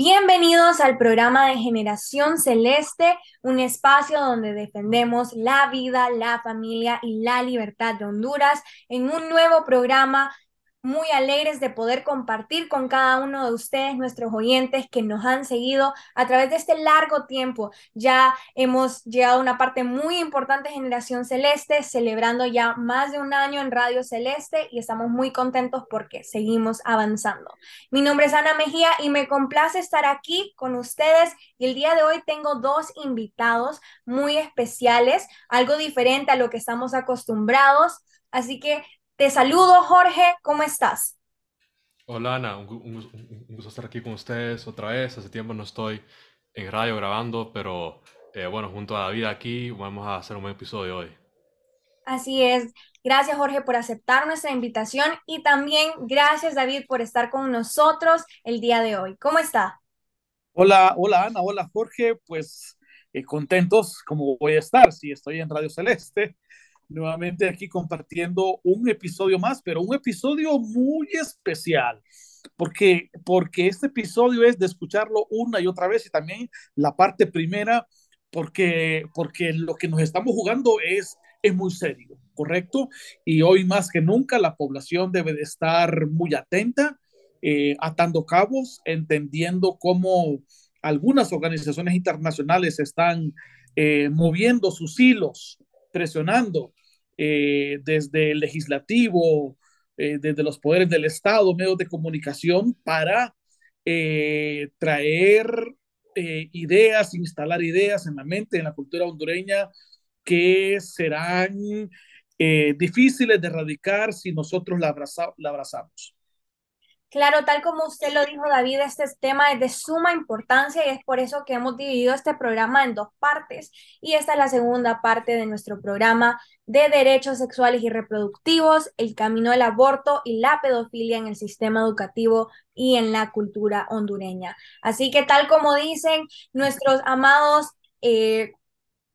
Bienvenidos al programa de Generación Celeste, un espacio donde defendemos la vida, la familia y la libertad de Honduras en un nuevo programa muy alegres de poder compartir con cada uno de ustedes, nuestros oyentes que nos han seguido a través de este largo tiempo. Ya hemos llegado a una parte muy importante Generación Celeste, celebrando ya más de un año en Radio Celeste y estamos muy contentos porque seguimos avanzando. Mi nombre es Ana Mejía y me complace estar aquí con ustedes y el día de hoy tengo dos invitados muy especiales, algo diferente a lo que estamos acostumbrados. Así que te saludo, Jorge, ¿cómo estás? Hola, Ana, un, gusto estar aquí con ustedes otra vez. Hace tiempo no estoy en radio grabando, pero eh, bueno, junto a David aquí vamos a hacer un buen episodio hoy. Así es. Gracias, Jorge, por aceptar nuestra invitación y también gracias, David, por estar con nosotros el día de hoy. ¿Cómo está? Hola, hola, Ana, hola, Jorge. Pues eh, contentos como voy a estar si estoy en Radio Celeste nuevamente aquí compartiendo un episodio más, pero un episodio muy especial, porque, porque este episodio es de escucharlo una y otra vez y también la parte primera, porque, porque lo que nos estamos jugando es, es muy serio, ¿correcto? Y hoy más que nunca la población debe de estar muy atenta, eh, atando cabos, entendiendo cómo algunas organizaciones internacionales están eh, moviendo sus hilos presionando eh, desde el legislativo, eh, desde los poderes del Estado, medios de comunicación, para eh, traer ideas, instalar ideas en la mente, en la cultura hondureña, que serán difíciles de erradicar si nosotros la, la abrazamos. Claro, tal como usted lo dijo, David, este tema es de suma importancia y es por eso que hemos dividido este programa en dos partes. Y esta es la segunda parte de nuestro programa de derechos sexuales y reproductivos, el camino del aborto y la pedofilia en el sistema educativo y en la cultura hondureña. Así que tal como dicen nuestros amados, eh,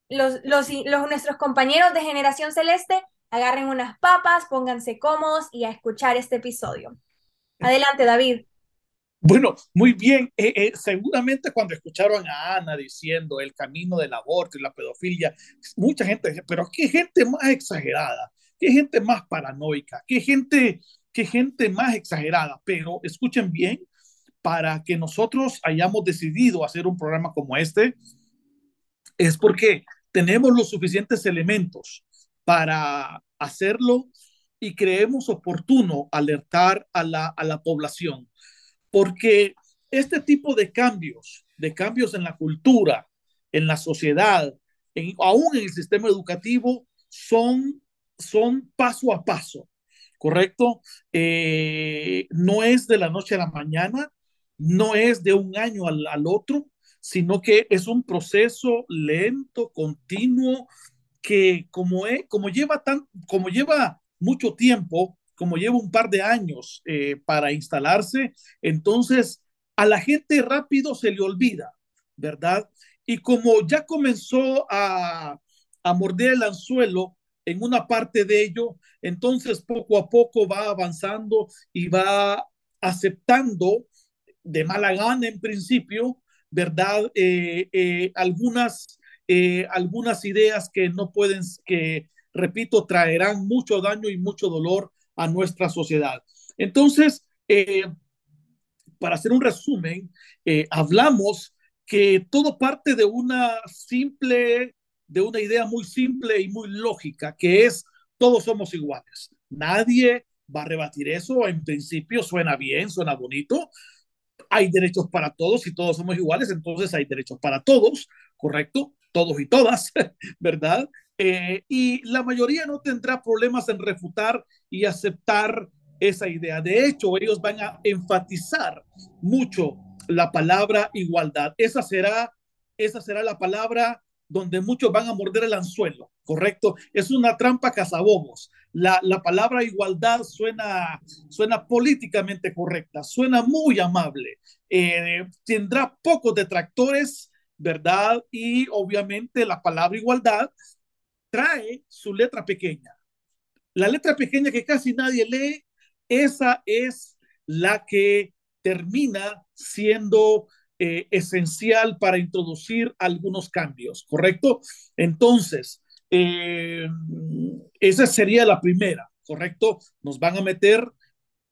los, los, los, nuestros compañeros de Generación Celeste, agarren unas papas, pónganse cómodos y a escuchar este episodio. Adelante, David. Bueno, muy bien. Eh, eh, seguramente cuando escucharon a Ana diciendo el camino del aborto y la pedofilia, mucha gente dice, pero qué gente más exagerada, qué gente más paranoica, qué gente, qué gente más exagerada. Pero escuchen bien, para que nosotros hayamos decidido hacer un programa como este, es porque tenemos los suficientes elementos para hacerlo y creemos oportuno alertar a la, a la población, porque este tipo de cambios, de cambios en la cultura, en la sociedad, en, aún en el sistema educativo, son, son paso a paso, ¿correcto? Eh, no es de la noche a la mañana, no es de un año al, al otro, sino que es un proceso lento, continuo, que como, es, como lleva tan, como lleva mucho tiempo, como lleva un par de años eh, para instalarse, entonces a la gente rápido se le olvida, ¿verdad? Y como ya comenzó a, a morder el anzuelo en una parte de ello, entonces poco a poco va avanzando y va aceptando de mala gana en principio, ¿verdad? Eh, eh, algunas, algunas ideas que no pueden, que repito, traerán mucho daño y mucho dolor a nuestra sociedad. Entonces, eh, para hacer un resumen, eh, hablamos que todo parte de una simple, de una idea muy simple y muy lógica, que es todos somos iguales. Nadie va a rebatir eso. En principio suena bien, suena bonito. Hay derechos para todos y todos somos iguales, entonces hay derechos para todos, ¿correcto? Todos y todas, ¿verdad? Eh, y la mayoría no tendrá problemas en refutar y aceptar esa idea. De hecho, ellos van a enfatizar mucho la palabra igualdad. Esa será, esa será la palabra donde muchos van a morder el anzuelo, ¿correcto? Es una trampa cazabobos. La, la palabra igualdad suena, suena políticamente correcta, suena muy amable, eh, tendrá pocos detractores, ¿verdad? Y obviamente la palabra igualdad trae su letra pequeña. La letra pequeña que casi nadie lee, esa es la que termina siendo eh, esencial para introducir algunos cambios, ¿correcto? Entonces, eh, esa sería la primera, ¿correcto? Nos van a meter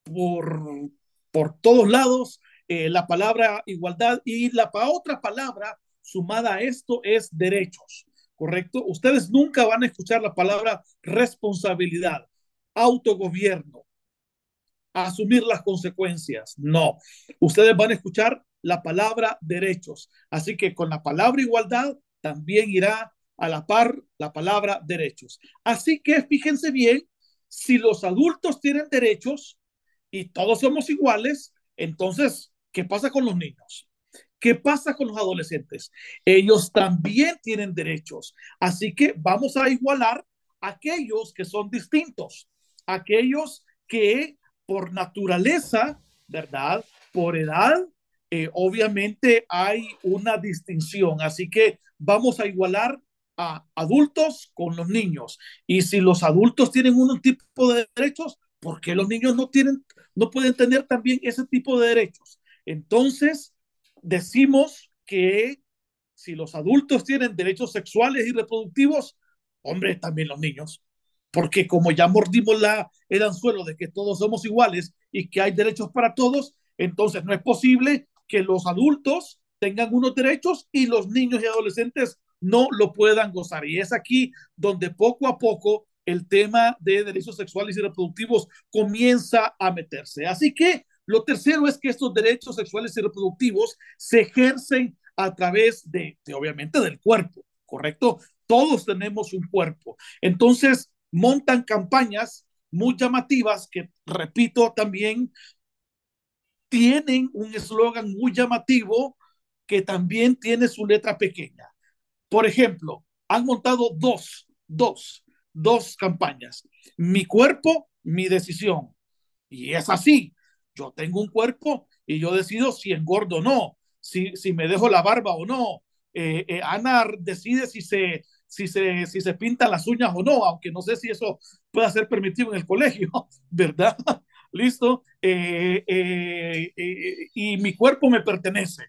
por, por todos lados eh, la palabra igualdad y la otra palabra sumada a esto es derechos, ¿correcto? Ustedes nunca van a escuchar la palabra responsabilidad, autogobierno, asumir las consecuencias. No, ustedes van a escuchar la palabra derechos. Así que con la palabra igualdad también irá a la par la palabra derechos. Así que fíjense bien, si los adultos tienen derechos y todos somos iguales, entonces, ¿qué pasa con los niños? ¿Qué pasa con los adolescentes? Ellos también tienen derechos. Así que vamos a igualar a aquellos que son distintos, aquellos que por naturaleza, ¿verdad? Por edad, eh, obviamente hay una distinción. Así que vamos a igualar a adultos con los niños. Y si los adultos tienen un tipo de derechos, ¿por qué los niños no tienen, no pueden tener también ese tipo de derechos? Entonces, decimos que si los adultos tienen derechos sexuales y reproductivos, hombre, también los niños. Porque como ya mordimos la, el anzuelo de que todos somos iguales y que hay derechos para todos, entonces no es posible que los adultos tengan unos derechos y los niños y adolescentes no lo puedan gozar. Y es aquí donde poco a poco el tema de derechos sexuales y reproductivos comienza a meterse. Así que lo tercero es que estos derechos sexuales y reproductivos se ejercen a través de, obviamente, del cuerpo, ¿correcto? Todos tenemos un cuerpo. Entonces, montan campañas muy llamativas que, repito, también tienen un eslogan muy llamativo que también tiene su letra pequeña. Por ejemplo, han montado dos, dos, dos campañas. Mi cuerpo, mi decisión. Y es así. Yo tengo un cuerpo y yo decido si engordo o no, si, si me dejo la barba o no. Eh, eh, Ana decide si se, si, se, si se pintan las uñas o no, aunque no sé si eso pueda ser permitido en el colegio, ¿verdad? ¿listo? Eh, eh, y mi cuerpo me pertenece.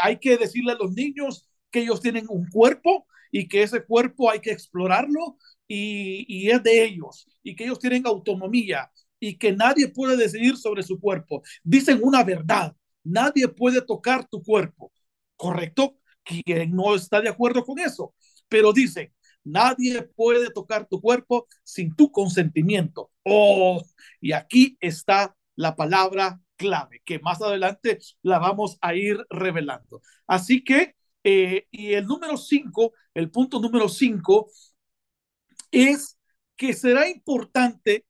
hay que decirle a los niños que ellos tienen un cuerpo y que ese cuerpo hay que explorarlo y, y es de ellos y que ellos tienen autonomía y que nadie puede decidir sobre su cuerpo. Dicen una verdad, nadie puede tocar tu cuerpo, ¿correcto? ¿Quién no está de acuerdo con eso? Pero dicen, Nadie puede tocar tu cuerpo sin tu consentimiento. Oh, y aquí está la palabra clave, que más adelante la vamos a ir revelando. Así que, eh, y el número cinco, el punto número cinco, es que será importante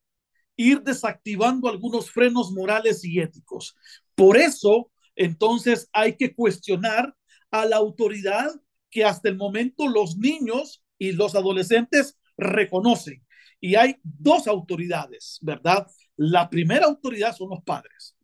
ir desactivando algunos frenos morales y éticos. Por eso, entonces, hay que cuestionar a la autoridad que hasta el momento los niños y los adolescentes reconocen. Y hay dos autoridades, ¿verdad? La primera autoridad son los padres,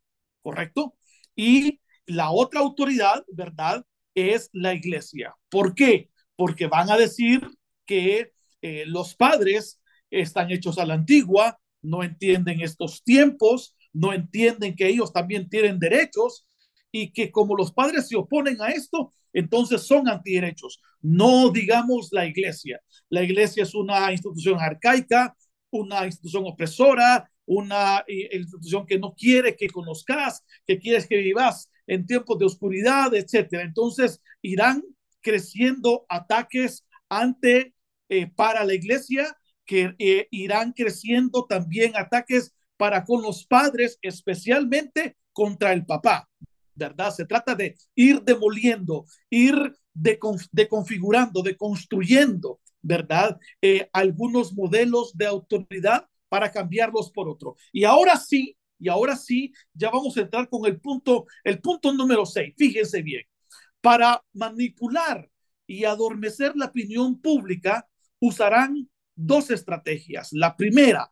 ¿correcto? Y la otra autoridad, ¿verdad? Es la iglesia. ¿Por qué? Porque van a decir que eh, los padres están hechos a la antigua, no entienden estos tiempos, no entienden que ellos también tienen derechos y que como los padres se oponen a esto, entonces son antiderechos. No digamos la iglesia. La iglesia es una institución arcaica, una institución opresora, una eh, institución que no quiere que conozcas, que quieres que vivas en tiempos de oscuridad, etcétera. Entonces irán creciendo ataques ante eh, para la iglesia, que eh, irán creciendo también ataques para con los padres, especialmente contra el papá. ¿verdad? Se trata de ir demoliendo, ir deconfigurando, de construyendo, ¿verdad? Eh, algunos modelos de autoridad para cambiarlos por otro. Y ahora sí, y ahora sí, ya vamos a entrar con el punto, el punto número seis. Fíjense bien, para manipular y adormecer la opinión pública, usarán dos estrategias. La primera,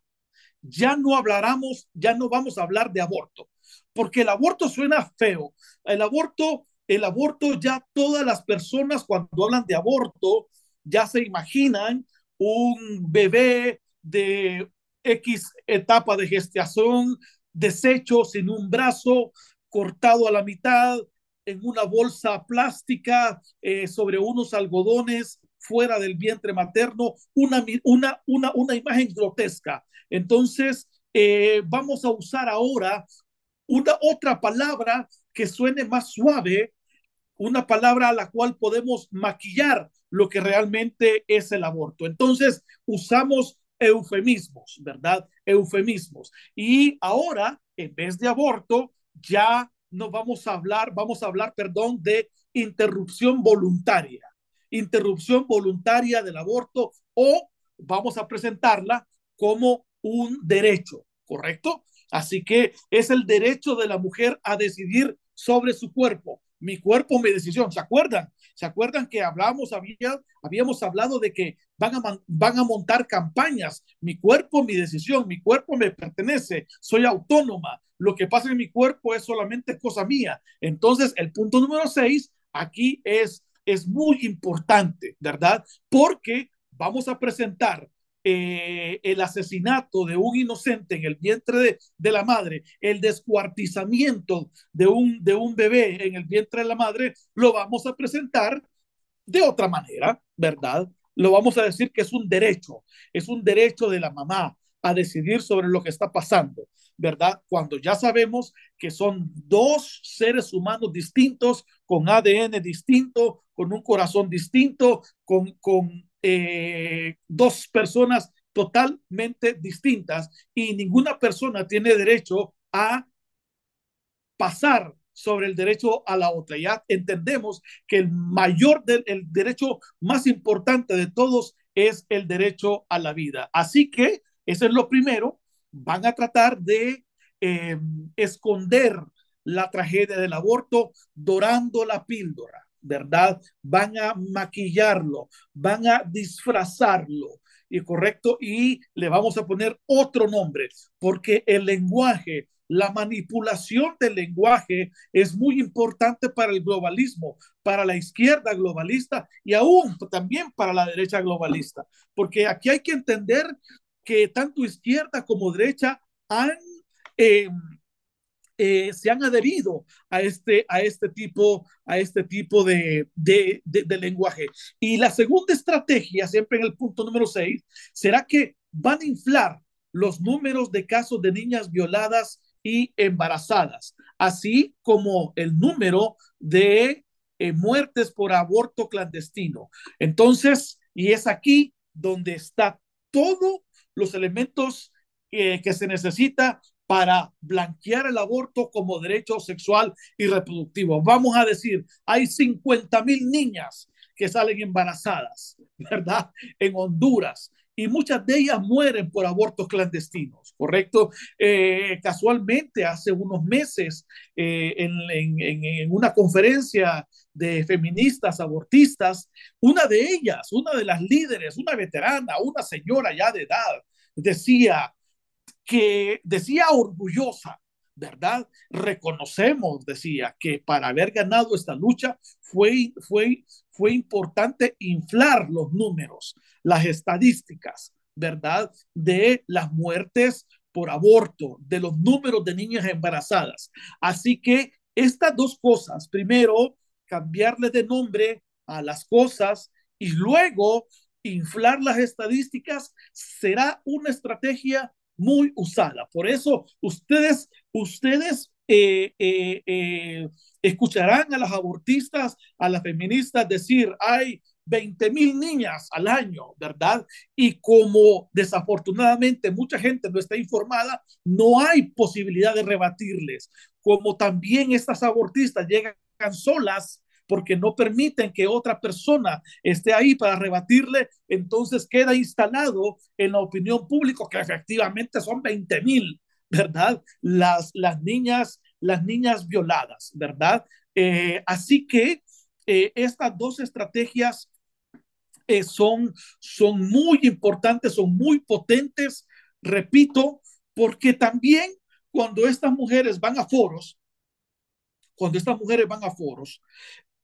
ya no hablaremos, ya no vamos a hablar de aborto, porque el aborto suena feo. El aborto, el aborto ya todas las personas cuando hablan de aborto ya se imaginan un bebé de X etapa de gestación, deshecho sin un brazo, cortado a la mitad, en una bolsa plástica, eh, sobre unos algodones fuera del vientre materno, una, una, una, una imagen grotesca. Entonces, eh, vamos a usar ahora una otra palabra que suene más suave, una palabra a la cual podemos maquillar lo que realmente es el aborto. Entonces, usamos eufemismos, ¿verdad? Eufemismos. Y ahora, en vez de aborto, ya no vamos a hablar, vamos a hablar, perdón, de interrupción voluntaria. Interrupción voluntaria del aborto o vamos a presentarla como un derecho, ¿correcto? Así que es el derecho de la mujer a decidir sobre su cuerpo. Mi cuerpo, mi decisión. ¿Se acuerdan? ¿Se acuerdan que hablamos, había, habíamos hablado de que van a, van a montar campañas? Mi cuerpo, mi decisión, mi cuerpo me pertenece, soy autónoma. Lo que pasa en mi cuerpo es solamente cosa mía. Entonces, el punto número seis aquí es, es muy importante, ¿verdad? Porque vamos a presentar eh, el asesinato de un inocente en el vientre de, de, la madre, el descuartizamiento de un, de un bebé en el vientre de la madre, lo vamos a presentar de otra manera, ¿verdad? Lo vamos a decir que es un derecho, es un derecho de la mamá a decidir sobre lo que está pasando, ¿verdad? Cuando ya sabemos que son dos seres humanos distintos, con ADN distinto, con un corazón distinto, con, con eh, dos personas totalmente distintas y ninguna persona tiene derecho a pasar sobre el derecho a la otra. Ya entendemos que el mayor, el derecho más importante de todos es el derecho a la vida. Así que eso es lo primero. Van a tratar de eh, esconder la tragedia del aborto dorando la píldora. ¿verdad? Van a maquillarlo, van a disfrazarlo, y correcto, y le vamos a poner otro nombre, porque el lenguaje, la manipulación del lenguaje es muy importante para el globalismo, para la izquierda globalista y aún también para la derecha globalista, porque aquí hay que entender que tanto izquierda como derecha han eh, eh, se han adherido a este, a este tipo, a este tipo de, de, lenguaje. Y la segunda estrategia, siempre en el punto número 6, será que van a inflar los números de casos de niñas violadas y embarazadas, así como el número de eh, muertes por aborto clandestino. Entonces, y es aquí donde está todos los elementos que se necesita para blanquear el aborto como derecho sexual y reproductivo. Vamos a decir, hay 50 mil niñas que salen embarazadas, ¿verdad? En Honduras. Y muchas de ellas mueren por abortos clandestinos, ¿correcto? Eh, casualmente, hace unos meses, eh, en, en, una conferencia de feministas abortistas, una de ellas, una de las líderes, una veterana, una señora ya de edad, decía, que decía orgullosa, ¿verdad? Reconocemos, decía, que para haber ganado esta lucha fue, fue, fue importante inflar los números, las estadísticas, ¿verdad? De las muertes por aborto, de los números de niñas embarazadas. Así que estas dos cosas, primero, cambiarle de nombre a las cosas y luego inflar las estadísticas, será una estrategia muy usada. Por eso ustedes, ustedes eh, eh, eh, escucharán a las abortistas, a las feministas decir, hay 20 mil niñas al año, ¿verdad? Y como desafortunadamente mucha gente no está informada, no hay posibilidad de rebatirles. Como también estas abortistas llegan solas porque no permiten que otra persona esté ahí para rebatirle, entonces queda instalado en la opinión pública que efectivamente son 20 mil, ¿verdad? Las, las, niñas, las niñas violadas, ¿verdad? Eh, así que eh, estas dos estrategias eh, son, son muy importantes, son muy potentes, repito, porque también cuando estas mujeres van a foros, cuando estas mujeres van a foros,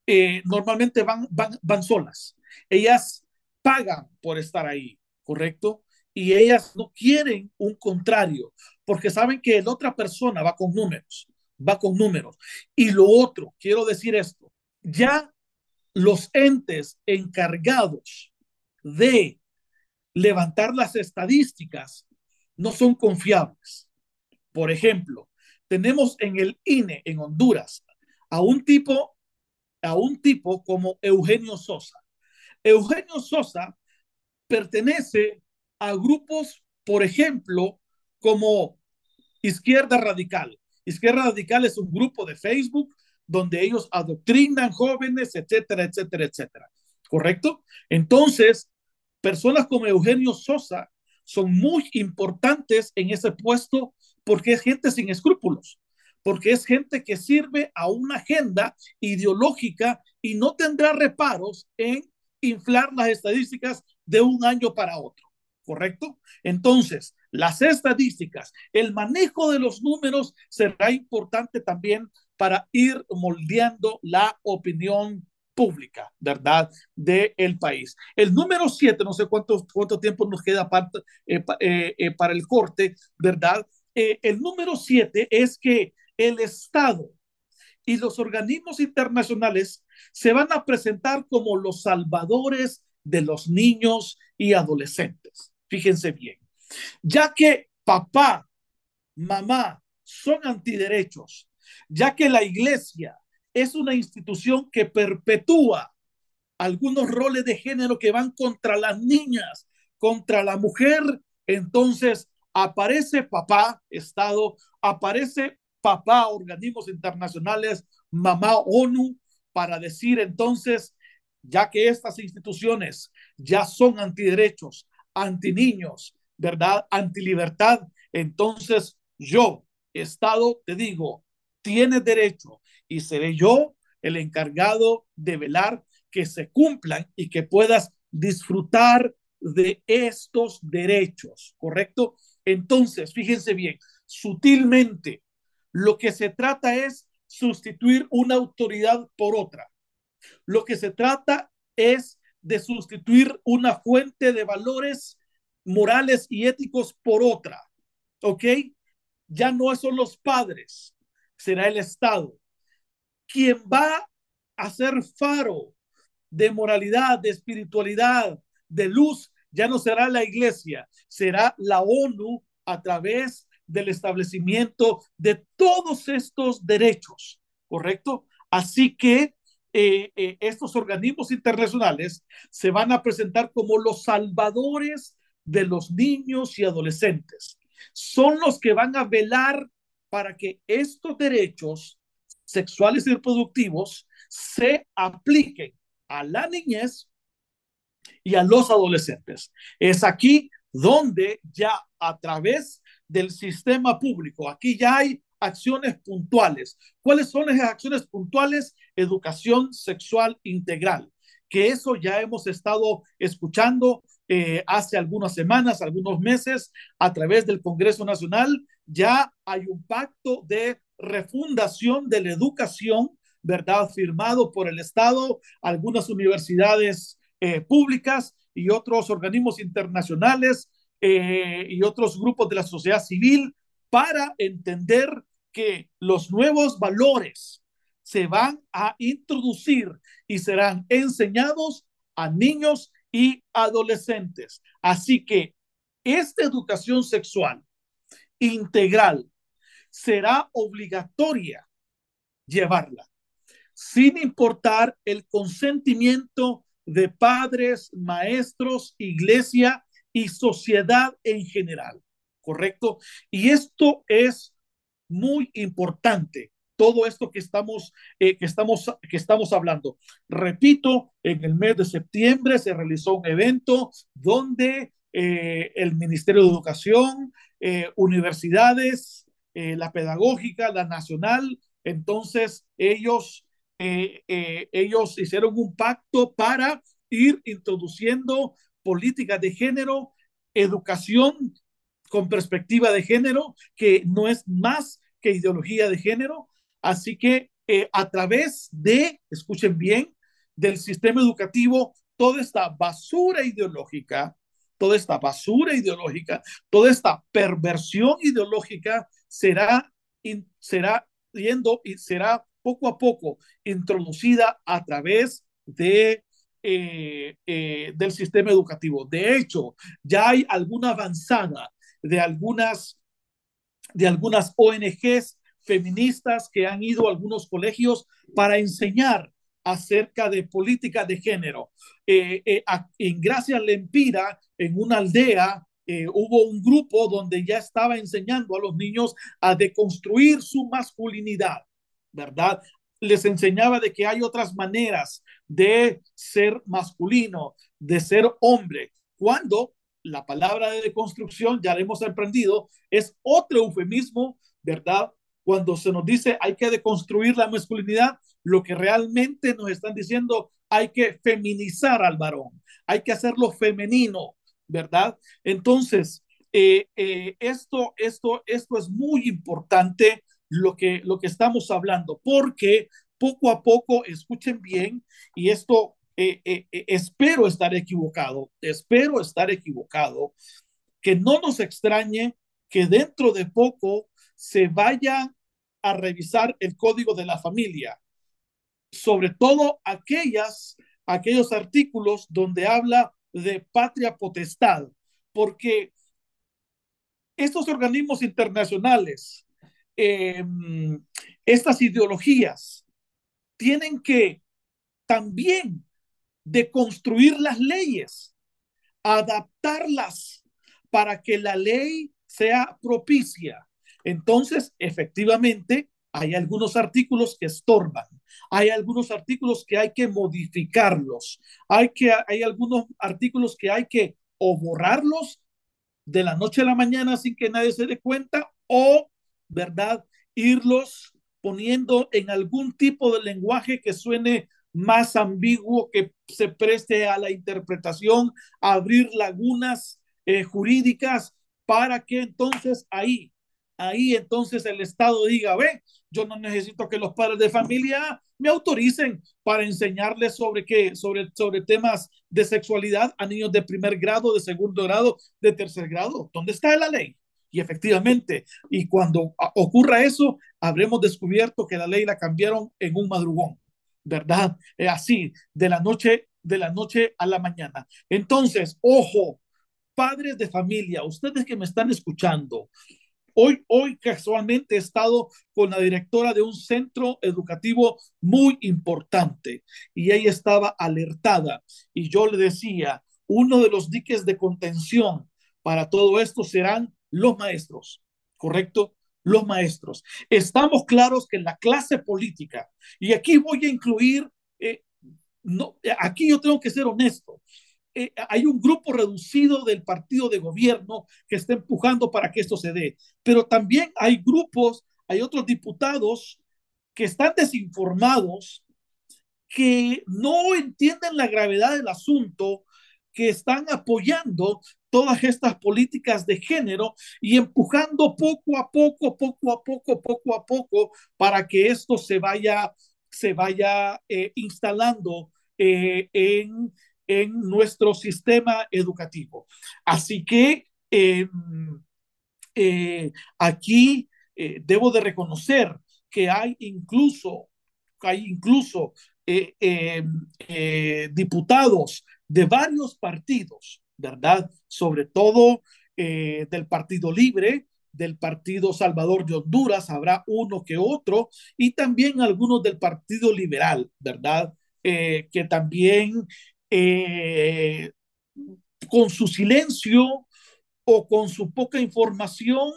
eh, normalmente van, van, van solas. Ellas pagan por estar ahí, ¿correcto? Y ellas no quieren un contrario, porque saben que la otra persona va con números, va con números. Y lo otro, quiero decir esto, ya los entes encargados de levantar las estadísticas no son confiables. Por ejemplo, tenemos en el INE en Honduras a un tipo a un tipo como Eugenio Sosa. Eugenio Sosa pertenece a grupos, por ejemplo, como Izquierda Radical. Izquierda Radical es un grupo de Facebook donde ellos adoctrinan jóvenes, etcétera, etcétera, etcétera. ¿Correcto? Entonces, personas como Eugenio Sosa son muy importantes en ese puesto porque es gente sin escrúpulos, porque es gente que sirve a una agenda ideológica y no tendrá reparos en inflar las estadísticas de un año para otro. ¿Correcto? Entonces, las estadísticas, el manejo de los números será importante también para ir moldeando la opinión pública, ¿verdad? Del el país. El número siete, no sé cuánto, cuánto tiempo nos queda para, eh, eh, eh, para el corte, ¿verdad? el número siete es que el Estado y los organismos internacionales se van a presentar como los salvadores de los niños y adolescentes. Fíjense bien, ya que papá, mamá son antiderechos, ya que la iglesia es una institución que perpetúa algunos roles de género que van contra las niñas, contra la mujer, entonces aparece papá, Estado, aparece papá, organismos internacionales, mamá, ONU, para decir entonces, ya que estas instituciones ya son antiderechos, antiniños, ¿verdad? Antilibertad, entonces yo, Estado, te digo, tienes derecho y seré yo el encargado de velar que se cumplan y que puedas disfrutar de estos derechos, ¿correcto? Entonces, fíjense bien, sutilmente, lo que se trata es sustituir una autoridad por otra. Lo que se trata es de sustituir una fuente de valores morales y éticos por otra. ¿Ok? Ya no son los padres, será el Estado quien va a ser faro de moralidad, de espiritualidad, de luz, ya no será la iglesia, será la ONU a través del establecimiento de todos estos derechos, ¿correcto? Así que eh, eh, estos organismos internacionales se van a presentar como los salvadores de los niños y adolescentes. Son los que van a velar para que estos derechos sexuales y reproductivos se apliquen a la niñez y a los adolescentes. Es aquí donde ya a través del sistema público, aquí ya hay acciones puntuales. ¿Cuáles son esas acciones puntuales? Educación sexual integral, que eso ya hemos estado escuchando eh, hace algunas semanas, algunos meses, a través del Congreso Nacional. Ya hay un pacto de refundación de la educación, ¿verdad? Firmado por el Estado, algunas universidades eh, públicas y otros organismos internacionales eh, y otros grupos de la sociedad civil para entender que los nuevos valores se van a introducir y serán enseñados a niños y adolescentes. Así que esta educación sexual integral será obligatoria llevarla, sin importar el consentimiento de padres, maestros, iglesia y sociedad en general, ¿correcto? Y esto es muy importante, todo esto que estamos, eh, que estamos, que estamos hablando. Repito, en el mes de septiembre se realizó un evento donde eh, el Ministerio de Educación, eh, universidades, eh, la pedagógica, la nacional. Entonces, ellos ellos hicieron un pacto para ir introduciendo políticas de género, educación con perspectiva de género, que no es más que ideología de género. Así que a través de, escuchen bien, del sistema educativo, toda esta basura ideológica, toda esta basura ideológica, toda esta perversión ideológica será, será yendo y será poco a poco introducida a través de, eh, eh, del sistema educativo. De hecho, ya hay alguna avanzada de algunas, de algunas ONGs feministas que han ido a algunos colegios para enseñar acerca de política de género. Eh, eh, en Gracia Lempira, en una aldea, eh, hubo un grupo donde ya estaba enseñando a los niños a deconstruir su masculinidad, ¿verdad? Les enseñaba de que hay otras maneras de ser masculino, de ser hombre, cuando la palabra de deconstrucción, ya la hemos aprendido, es otro eufemismo, ¿verdad? Cuando se nos dice hay que deconstruir la masculinidad, lo que realmente nos están diciendo, hay que feminizar al varón, hay que hacerlo femenino, ¿verdad? Entonces, eh, eh, esto, esto, esto es muy importante lo que, lo que estamos hablando, porque poco a poco, escuchen bien, y esto eh, espero estar equivocado, espero estar equivocado, que no nos extrañe que dentro de poco se vaya a revisar el código de la familia sobre todo aquellas, aquellos artículos donde habla de patria potestad, porque estos organismos internacionales, em, estas ideologías, tienen que también deconstruir las leyes, adaptarlas para que la ley sea propicia. Entonces, efectivamente, hay algunos artículos que estorban, hay algunos artículos que hay que modificarlos, hay, que, hay algunos artículos que hay que o borrarlos de la noche a la mañana sin que nadie se dé cuenta o, ¿verdad?, irlos poniendo en algún tipo de lenguaje que suene más ambiguo, que se preste a la interpretación, abrir lagunas eh, jurídicas para que entonces ahí, ahí entonces el Estado diga, ve, yo no necesito que los padres de familia me autoricen para enseñarles sobre qué, sobre, sobre temas de sexualidad a niños de primer grado, de segundo grado, de tercer grado. ¿Dónde está la ley? Y efectivamente, y cuando ocurra eso, habremos descubierto que la ley la cambiaron en un madrugón, ¿verdad? así, de la noche, de la noche a la mañana. Entonces, ojo, padres de familia, ustedes que me están escuchando, Hoy, hoy casualmente he estado con la directora de un centro educativo muy importante y ella estaba alertada y yo le decía, uno de los diques de contención para todo esto serán los maestros, ¿correcto? Los maestros. Estamos claros que la clase política, y aquí voy a incluir, eh, aquí yo tengo que ser honesto, eh, hay un grupo reducido del partido de gobierno que está empujando para que esto se dé, pero también hay grupos, hay otros diputados que están desinformados, que no entienden la gravedad del asunto, que están apoyando todas estas políticas de género y empujando poco a poco, poco a poco, poco a poco para que esto se vaya, se vaya eh, instalando eh, en en nuestro sistema educativo. Así que em, eh, aquí eh, debo de reconocer que hay incluso, hay incluso eh, em, diputados de varios partidos, ¿verdad? Sobre todo del Partido Libre, del Partido Salvador de Honduras, habrá uno que otro, y también algunos del Partido Liberal, ¿verdad? que también eh, con su silencio o con su poca información,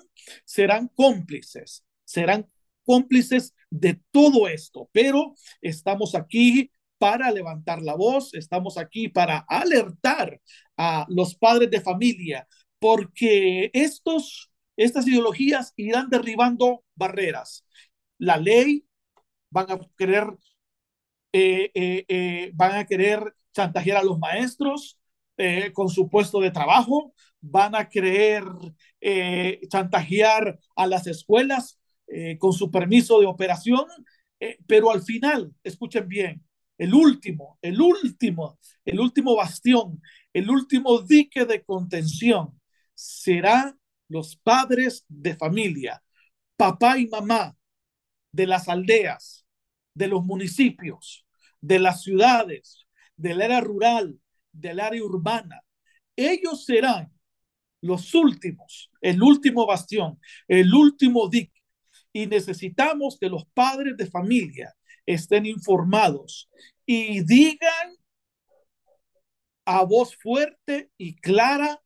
serán cómplices, serán cómplices de todo esto, pero estamos aquí para levantar la voz, estamos aquí para alertar a los padres de familia, porque estos, estas ideologías irán derribando barreras. La ley van a querer van a querer chantajear a los maestros con su puesto de trabajo, van a querer chantajear a las escuelas con su permiso de operación, pero al final, escuchen bien, el último, el último, el último bastión, el último dique de contención será los padres de familia, papá y mamá de las aldeas, de los municipios, de las ciudades, del área rural, del área urbana. Ellos serán los últimos, el último bastión, el último dique. Y necesitamos que los padres de familia estén informados y digan a voz fuerte y clara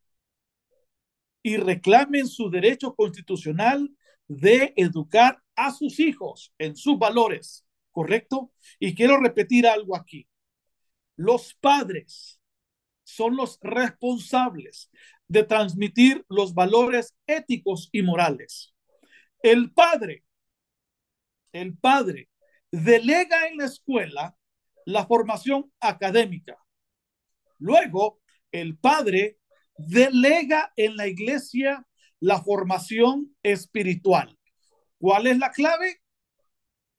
y reclamen su derecho constitucional de educar a sus hijos en sus valores, ¿correcto? Y quiero repetir algo aquí. Los padres son los responsables de transmitir los valores éticos y morales. El padre, el padre delega en la escuela la formación académica. Luego, el padre delega en la iglesia la formación espiritual. ¿Cuál es la clave?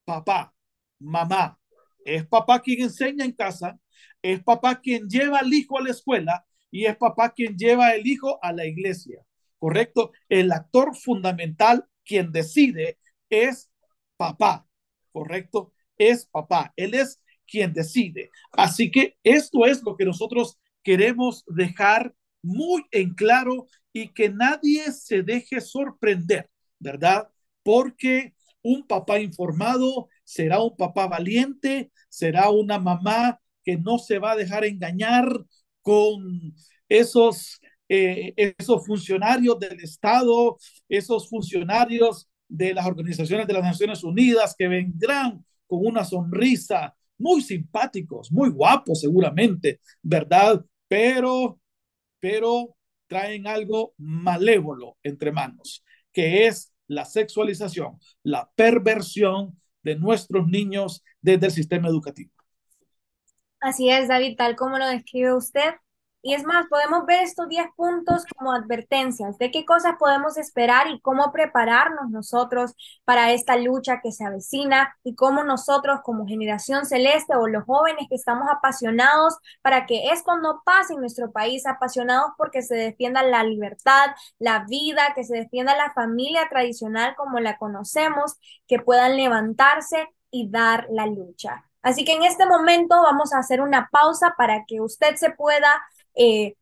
Papá, mamá. Es papá quien enseña en casa, es papá quien lleva al hijo a la escuela y es papá quien lleva el hijo a la iglesia. ¿Correcto? El actor fundamental quien decide es papá. ¿Correcto? Es papá. Él es quien decide. Así que esto es lo que nosotros queremos dejar muy en claro y que nadie se deje sorprender, ¿verdad? Porque un papá informado será un papá valiente, será una mamá que no se va a dejar engañar con esos, eh, esos funcionarios del Estado, esos funcionarios de las organizaciones de las Naciones Unidas que vendrán con una sonrisa, muy simpáticos, muy guapos seguramente, ¿verdad? Pero pero traen algo malévolo entre manos, que es la sexualización, la perversión de nuestros niños desde el sistema educativo. Así es, David, tal como lo describe usted, y es más, podemos ver estos 10 puntos como advertencias de qué cosas podemos esperar y cómo prepararnos nosotros para esta lucha que se avecina y cómo nosotros como generación celeste o los jóvenes que estamos apasionados para que esto no pase en nuestro país, apasionados porque se defienda la libertad, la vida, que se defienda la familia tradicional como la conocemos, que puedan levantarse y dar la lucha. Así que en este momento vamos a hacer una pausa para que usted se pueda eh,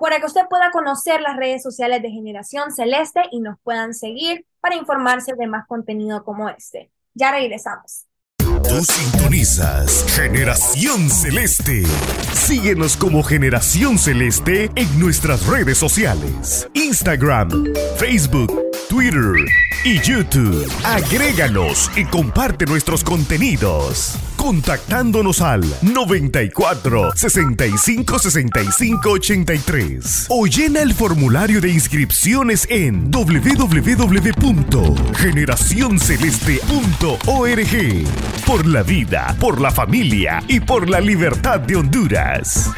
para que usted pueda conocer las redes sociales de Generación Celeste y nos puedan seguir para informarse de más contenido como este. Ya regresamos. Tú sintonizas Generación Celeste. Síguenos como Generación Celeste en nuestras redes sociales. Instagram, Facebook, Twitter y YouTube. Agréganos y comparte nuestros contenidos contactándonos al 94 65 65 83 o llena el formulario de inscripciones en www.generacionceleste.org. Por la vida, por la familia y por la libertad de Honduras.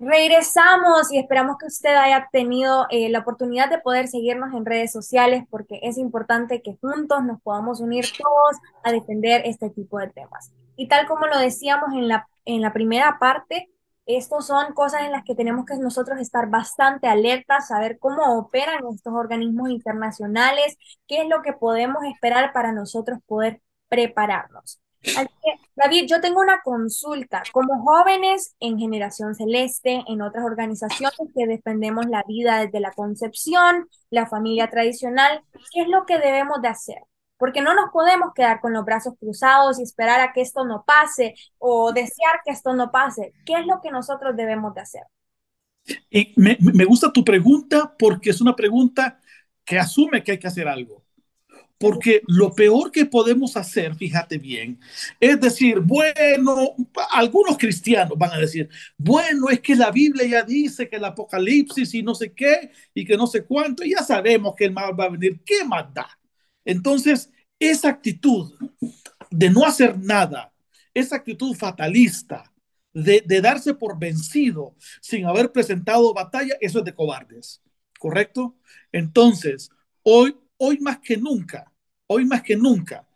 Regresamos y esperamos que usted haya tenido eh, la oportunidad de poder seguirnos en redes sociales porque es importante que juntos nos podamos unir todos a defender este tipo de temas. Y tal como lo decíamos en la, en la primera parte, estos son cosas en las que tenemos que nosotros estar bastante alertas, saber cómo operan estos organismos internacionales, qué es lo que podemos esperar para nosotros poder prepararnos. David, yo tengo una consulta. Como jóvenes en Generación Celeste, en otras organizaciones que defendemos la vida desde la concepción, la familia tradicional, ¿qué es lo que debemos de hacer? Porque no nos podemos quedar con los brazos cruzados y esperar a que esto no pase o desear que esto no pase. ¿Qué es lo que nosotros debemos de hacer? Y me, me gusta tu pregunta porque es una pregunta que asume que hay que hacer algo. Porque lo peor que podemos hacer, fíjate bien, es decir, bueno, algunos cristianos van a decir, bueno, es que la Biblia ya dice que el Apocalipsis y no sé qué, y que no sé cuánto, y ya sabemos que el mal va a venir. ¿Qué más da? Entonces, esa actitud de no hacer nada, esa actitud fatalista, de, de, darse por vencido sin haber presentado batalla, eso es de cobardes, ¿correcto? Entonces, hoy, hoy más que nunca, hoy más que nunca,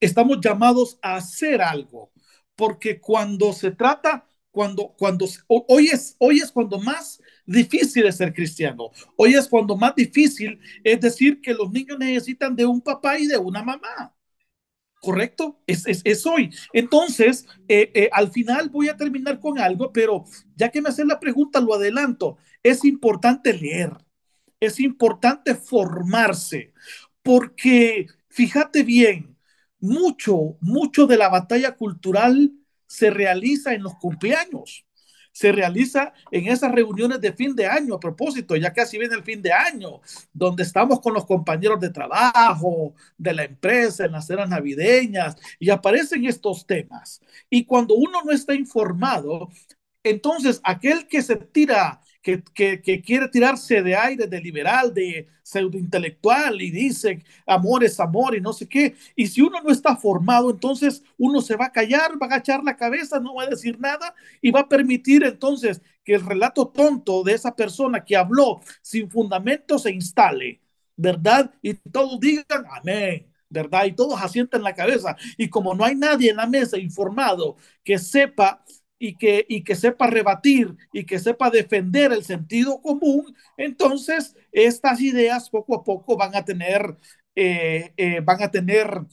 estamos llamados a hacer algo, porque cuando se trata, cuando, cuando, hoy es, hoy es cuando más difícil es ser cristiano, hoy es cuando más difícil es decir que los niños necesitan de un papá y de una mamá. ¿correcto? Es, es, es hoy. Entonces, eh, eh, al final voy a terminar con algo, pero ya que me hacen la pregunta, lo adelanto. Es importante leer, es importante formarse, porque fíjate bien, mucho, mucho de la batalla cultural se realiza en los cumpleaños se realiza en esas reuniones de fin de año. A propósito, ya casi viene el fin de año, donde estamos con los compañeros de trabajo, de la empresa, en las cenas navideñas, y aparecen estos temas. Y cuando uno no está informado, entonces aquel que se tira que, quiere tirarse de aire, de liberal, de pseudointelectual y dice amor es amor y no sé qué. Y si uno no está formado, entonces uno se va a callar, va a agachar la cabeza, no va a decir nada y va a permitir entonces que el relato tonto de esa persona que habló sin fundamento se instale, ¿verdad? Y todos digan amén. ¿verdad? Y todos asientan la cabeza. Y como no hay nadie en la mesa informado que sepa y que, y que sepa rebatir y que sepa defender el sentido común, entonces estas ideas poco a poco van a tener, eh, eh, van a tener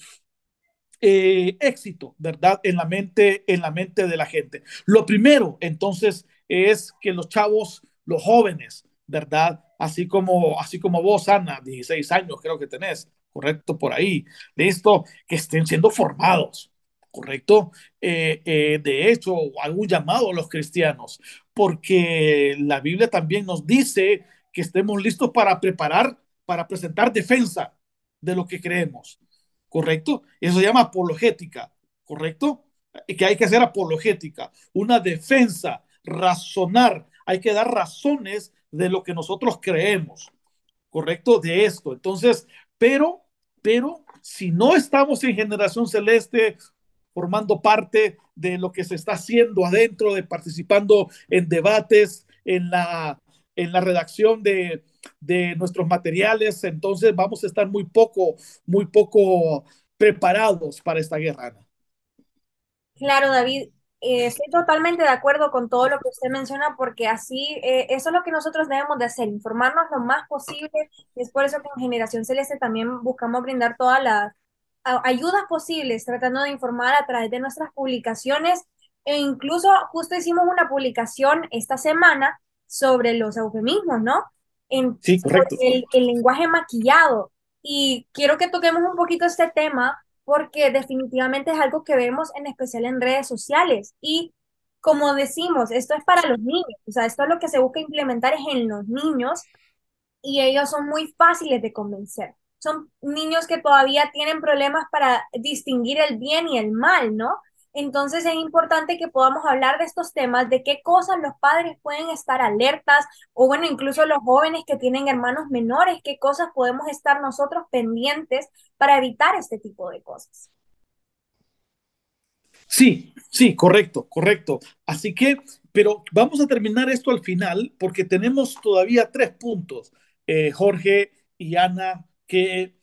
eh, éxito, ¿verdad? En la, mente, en la mente de la gente. Lo primero, entonces, es que los chavos, los jóvenes, ¿verdad? Así como, así como vos, Ana, 16 años creo que tenés, correcto, por ahí, listo, que estén siendo formados, ¿correcto? Eh, eh, de hecho, algún llamado a los cristianos, porque la Biblia también nos dice que estemos listos para preparar, para presentar defensa de lo que creemos, ¿correcto? Eso se llama apologética, ¿correcto? Y que hay que hacer apologética, una defensa, razonar, hay que dar razones de lo que nosotros creemos, ¿correcto? De esto. Entonces, pero, pero si no estamos en generación celeste formando parte de lo que se está haciendo adentro, de participando en debates, en la, en la redacción de, de nuestros materiales. Entonces vamos a estar muy poco, muy poco preparados para esta guerra. Claro, David, eh, estoy totalmente de acuerdo con todo lo que usted menciona porque así, eh, eso es lo que nosotros debemos de hacer, informarnos lo más posible. Es por eso que en Generación Celeste también buscamos brindar todas las ayudas posibles, tratando de informar a través de nuestras publicaciones e incluso justo hicimos una publicación esta semana sobre los eufemismos, ¿no? En, sí, correcto. El, el lenguaje maquillado. Y quiero que toquemos un poquito este tema porque definitivamente es algo que vemos en especial en redes sociales. Y como decimos, esto es para los niños, o sea, esto es lo que se busca implementar es en los niños y ellos son muy fáciles de convencer son niños que todavía tienen problemas para distinguir el bien y el mal, ¿no? Entonces es importante que podamos hablar de estos temas, de qué cosas los padres pueden estar alertas, o bueno, incluso los jóvenes que tienen hermanos menores, qué cosas podemos estar nosotros pendientes para evitar este tipo de cosas. Sí, sí, correcto, correcto. Así que, pero vamos a terminar esto al final porque tenemos todavía tres puntos, eh, Jorge y Ana, que,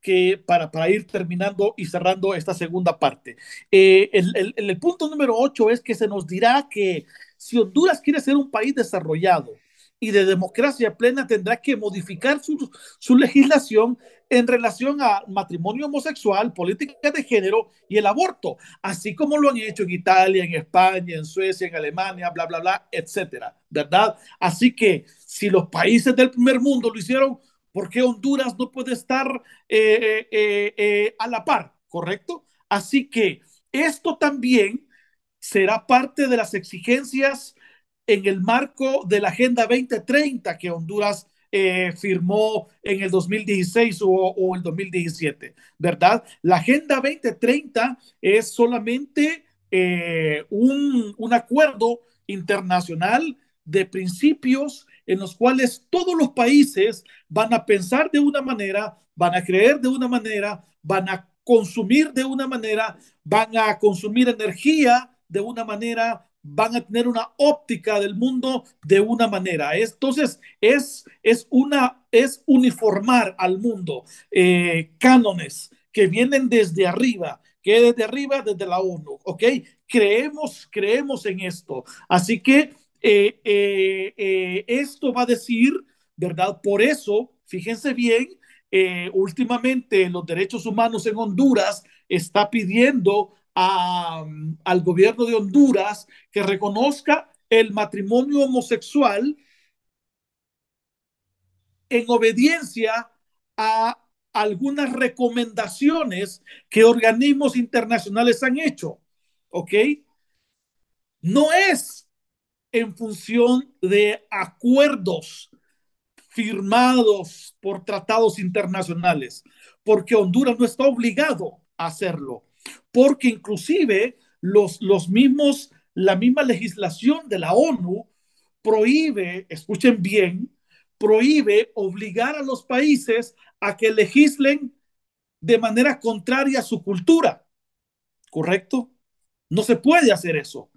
que para, para ir terminando y cerrando esta segunda parte. Eh, el, el, el, punto número 8 es que se nos dirá que si Honduras quiere ser un país desarrollado y de democracia plena, tendrá que modificar su, su legislación en relación a matrimonio homosexual, política de género y el aborto, así como lo han hecho en Italia, en España, en Suecia, en Alemania, bla, bla, bla, etcétera, ¿verdad? Así que si los países del primer mundo lo hicieron, ¿Por qué Honduras no puede estar eh, eh, eh, a la par? ¿Correcto? Así que esto también será parte de las exigencias en el marco de la Agenda 2030 que Honduras firmó en el 2016 o, el 2017, ¿verdad? La Agenda 2030 es solamente un, un acuerdo internacional de principios en los cuales todos los países van a pensar de una manera, van a creer de una manera, van a consumir de una manera, van a consumir energía de una manera, van a tener una óptica del mundo de una manera. Entonces, es, es, una, es uniformar al mundo eh, cánones que vienen desde arriba, que desde arriba, desde la ONU, ¿ok? Creemos, creemos en esto. Así que eh, eh, esto va a decir, ¿verdad? Por eso, fíjense bien, últimamente los derechos humanos en Honduras está pidiendo al gobierno de Honduras que reconozca el matrimonio homosexual en obediencia a algunas recomendaciones que organismos internacionales han hecho. ¿Ok? No es en función de acuerdos firmados por tratados internacionales, porque Honduras no está obligado a hacerlo porque inclusive los, los mismos, la misma legislación de la ONU prohíbe, escuchen bien, prohíbe obligar a los países a que legislen de manera contraria a su cultura. ¿Correcto? No se puede hacer eso.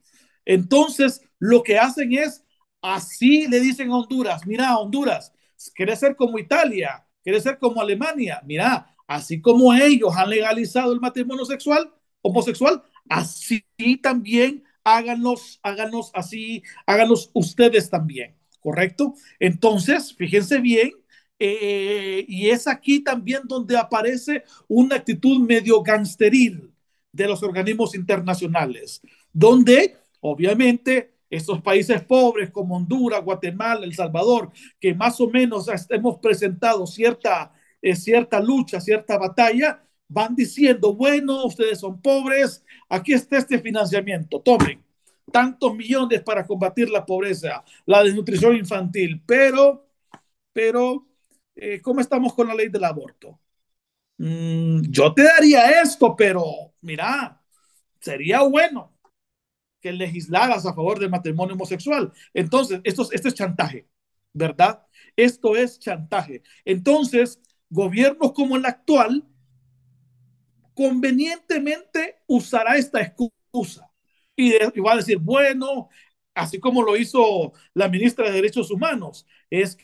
Entonces, lo que hacen es, así le dicen a Honduras, mira, Honduras, ¿quieres ser como Italia? ¿Quieres ser como Alemania? Mira, así como ellos han legalizado el matrimonio sexual, homosexual, así también háganos, háganos así, háganos ustedes también, ¿correcto? Entonces, fíjense bien, eh, y es aquí también donde aparece una actitud medio gangsteril de los organismos internacionales, donde obviamente estos países pobres como Honduras, Guatemala, El Salvador, que más o menos hemos presentado cierta cierta lucha, cierta batalla, van diciendo, bueno, ustedes son pobres, aquí está este financiamiento, tomen tantos millones para combatir la pobreza, la desnutrición infantil, pero, pero, eh, ¿cómo estamos con la ley del aborto? Mm, yo te daría esto, pero mira, sería bueno que legislaras a favor del matrimonio homosexual. Entonces, esto, esto es chantaje, ¿verdad? Esto es chantaje. Entonces, gobiernos como el actual convenientemente usará esta excusa y, va a decir, bueno, así como lo hizo la ministra de Derechos Humanos, es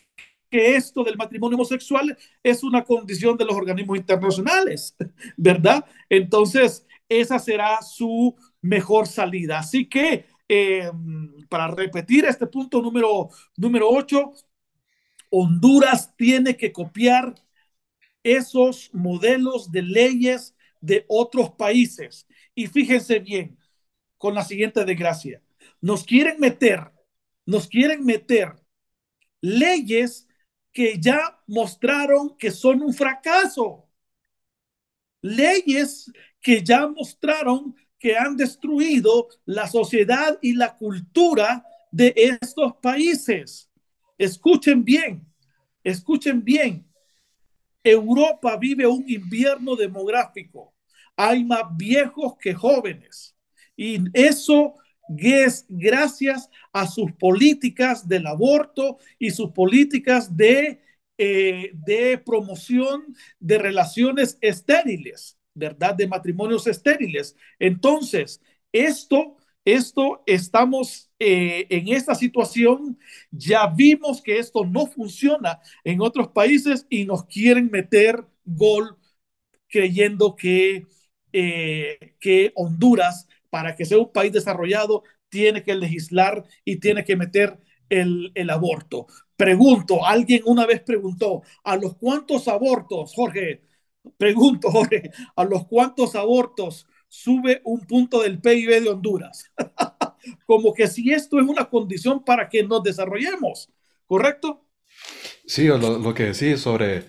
que esto del matrimonio homosexual es una condición de los organismos internacionales, ¿verdad? Entonces, esa será su mejor salida. Así que, eh, para repetir este punto número, número 8, Honduras tiene que copiar esos modelos de leyes de otros países. Y fíjense bien con la siguiente desgracia. Nos quieren meter, nos quieren meter leyes que ya mostraron que son un fracaso. Leyes que ya mostraron que han destruido la sociedad y la cultura de estos países. Escuchen bien, escuchen bien. Europa vive un invierno demográfico. Hay más viejos que jóvenes. Y eso es gracias a sus políticas del aborto y sus políticas de, eh, de promoción de relaciones estériles, ¿verdad? De matrimonios estériles. Entonces, esto esto estamos eh, en esta situación, ya vimos que esto no funciona en otros países y nos quieren meter gol creyendo que, eh, que Honduras, para que sea un país desarrollado, tiene que legislar y tiene que meter el, el aborto. Pregunto, alguien una vez preguntó, ¿a los cuántos abortos, Jorge? Pregunto, Jorge, ¿a los cuántos abortos sube un punto del PIB de Honduras. Como que si esto es una condición para que nos desarrollemos, ¿correcto? Sí, lo, que decís sobre,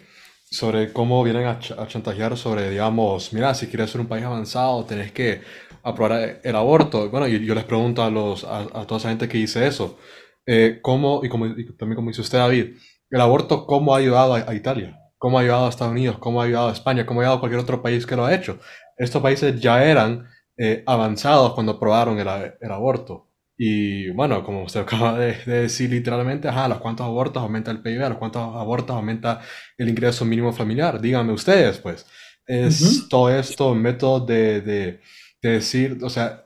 sobre cómo vienen a, chantajear sobre, digamos, mira, si quieres ser un país avanzado, tenés que aprobar el aborto. Bueno, yo, yo les pregunto a, los, a, toda esa gente que dice eso, eh, ¿cómo, y, también como dice usted, David, el aborto, ¿cómo ha ayudado a, a Italia? ¿Cómo ha ayudado a Estados Unidos? ¿Cómo ha ayudado a España? ¿Cómo ha ayudado a cualquier otro país que lo ha hecho? estos países ya eran eh, avanzados cuando aprobaron el, aborto. Y bueno, como usted acaba de, decir literalmente, ajá, a los cuantos abortos aumenta el PIB, a los cuantos abortos aumenta el ingreso mínimo familiar. Díganme ustedes, pues, es todo esto método de, de, decir, o sea,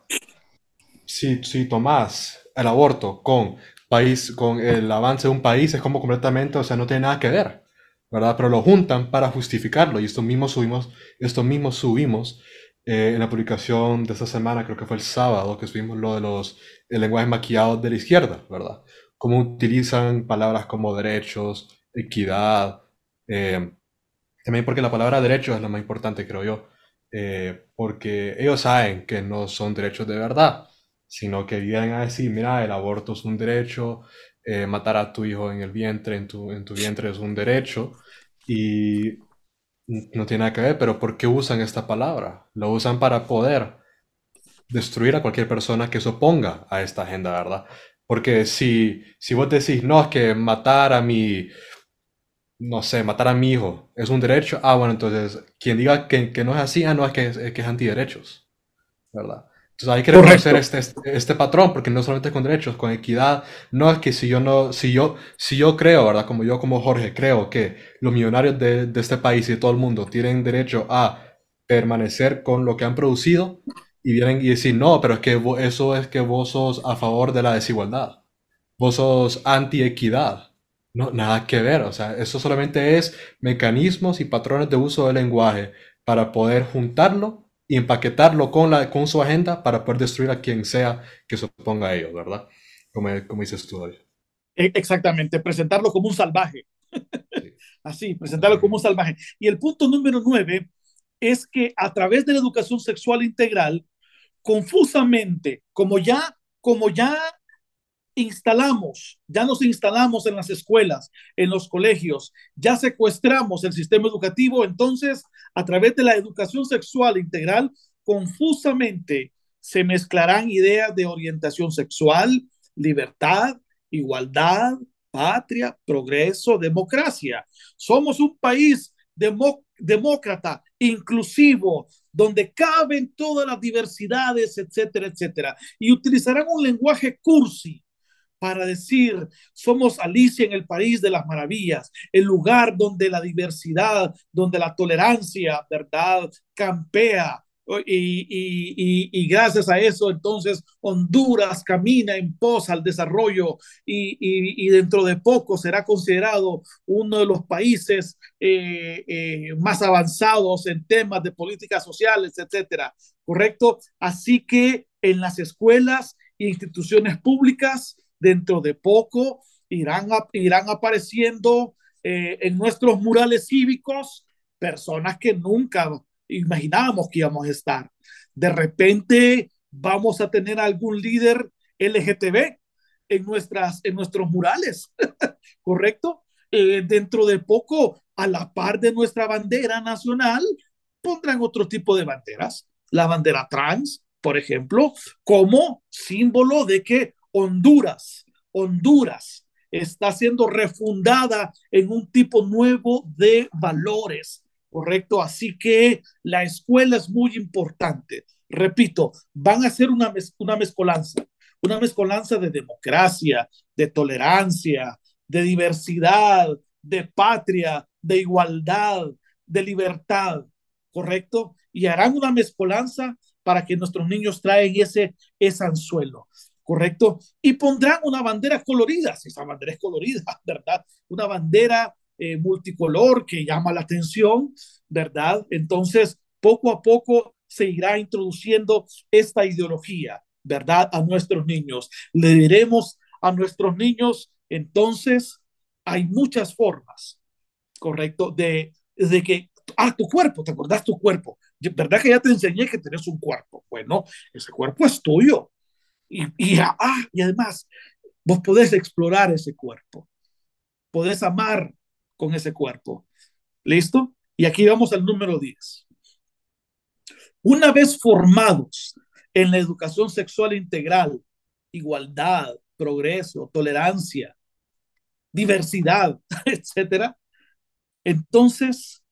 si, si tomás el aborto con país, con el avance de un país, es como completamente, o sea, no tiene nada que ver, ¿verdad? Pero lo juntan para justificarlo y esto mismo subimos, esto mismo subimos eh, en la publicación de esta semana, creo que fue el sábado, que subimos lo de los el lenguaje maquillado de la izquierda, ¿verdad? Cómo utilizan palabras como derechos, equidad, eh, también porque la palabra derecho es la más importante, creo yo, eh, porque ellos saben que no son derechos de verdad, sino que vienen a decir, mira, el aborto es un derecho, matar a tu hijo en el vientre, en tu, en tu vientre es un derecho, y no tiene nada que ver, pero ¿por qué usan esta palabra? Lo usan para poder destruir a cualquier persona que se oponga a esta agenda, ¿verdad? Porque si, si vos decís, no, es que matar a mi, no sé, matar a mi hijo es un derecho, ah, bueno, entonces quien diga que, que no es así, ah, no, es que es, que es antiderechos, ¿verdad? Entonces hay que reconocer este, este, este, patrón, porque no solamente con derechos, con equidad, no es que si yo no, si yo, si yo creo, ¿verdad? Como yo como Jorge creo que los millonarios de, de este país y de todo el mundo tienen derecho a permanecer con lo que han producido y vienen y decir, no, pero es que eso es que vos sos a favor de la desigualdad, vos sos anti-equidad. No, nada que ver, o sea, eso solamente es mecanismos y patrones de uso del lenguaje para poder juntarlo y empaquetarlo con, la, con su agenda para poder destruir a quien sea que se oponga a ellos, ¿verdad? Como, como dices tú hoy. E, exactamente, presentarlo como un salvaje. Así, presentarlo como un salvaje. Y el punto número nueve es que a través de la educación sexual integral, confusamente, como ya, como ya instalamos, ya nos instalamos en las escuelas, en los colegios, ya secuestramos el sistema educativo, entonces a través de la educación sexual integral, confusamente se mezclarán ideas de orientación sexual, libertad, igualdad, patria, progreso, democracia. Somos un país demócrata, inclusivo, donde caben todas las diversidades, etcétera, etcétera. Y utilizarán un lenguaje cursi, para decir, somos Alicia en el país de las maravillas, el lugar donde la diversidad, donde la tolerancia, ¿verdad?, campea. Y, y, y, gracias a eso, entonces Honduras camina en pos al desarrollo y, dentro de poco será considerado uno de los países eh, eh, más avanzados en temas de políticas sociales, etcétera. ¿Correcto? Así que en las escuelas e instituciones públicas dentro de poco irán, irán apareciendo eh, en nuestros murales cívicos personas que nunca imaginábamos que íbamos a estar. De repente vamos a tener algún líder LGTB en, nuestras, en nuestros murales, ¿correcto? Eh, dentro de poco, a la par de nuestra bandera nacional, pondrán otro tipo de banderas. La bandera trans, por ejemplo, como símbolo de que Honduras, Honduras está siendo refundada en un tipo nuevo de valores, ¿correcto? Así que la escuela es muy importante. Repito, van a ser una, una mezcolanza, una mezcolanza de democracia, de tolerancia, de diversidad, de patria, de igualdad, de libertad, ¿correcto? Y harán una mezcolanza para que nuestros niños traen ese, ese anzuelo. ¿Correcto? Y pondrán una bandera colorida, si esa bandera es colorida, ¿verdad? Una bandera eh, multicolor que llama la atención, ¿verdad? Entonces, poco a poco se irá introduciendo esta ideología, ¿verdad? A nuestros niños. Le diremos a nuestros niños, entonces, hay muchas formas, ¿correcto? De, de que, ah, tu cuerpo, ¿te acordás tu cuerpo? ¿Verdad que ya te enseñé que tienes un cuerpo? Bueno, ese cuerpo es tuyo, y, ah, y además, vos podés explorar ese cuerpo, podés amar con ese cuerpo. ¿Listo? Y aquí vamos al número 10. Una vez formados en la educación sexual integral, igualdad, progreso, tolerancia, diversidad, etcétera, entonces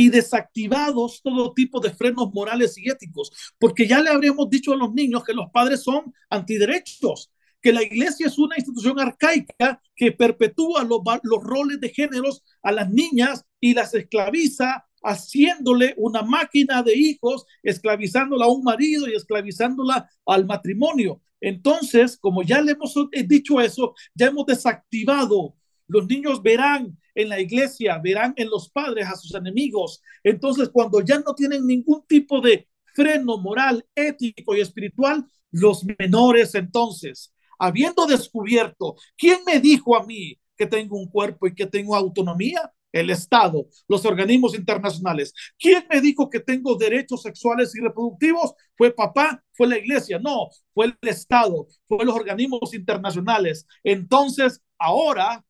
y desactivados todo tipo de frenos morales y éticos, porque ya le habríamos dicho a los niños que los padres son antiderechos, que la iglesia es una institución arcaica que perpetúa los, los roles de géneros a las niñas y las esclaviza haciéndole una máquina de hijos, esclavizándola a un marido y esclavizándola al matrimonio. Entonces, como ya le hemos dicho eso, ya hemos desactivado. Los niños verán en la iglesia, verán en los padres a sus enemigos. Entonces, cuando ya no tienen ningún tipo de freno moral, ético y espiritual, los menores entonces, habiendo descubierto, ¿quién me dijo a mí que tengo un cuerpo y que tengo autonomía? el Estado, los organismos internacionales. ¿Quién me dijo que tengo derechos sexuales y reproductivos? ¿Fue papá? ¿Fue la iglesia? No, fue el Estado, fue los organismos internacionales. Entonces, ahora,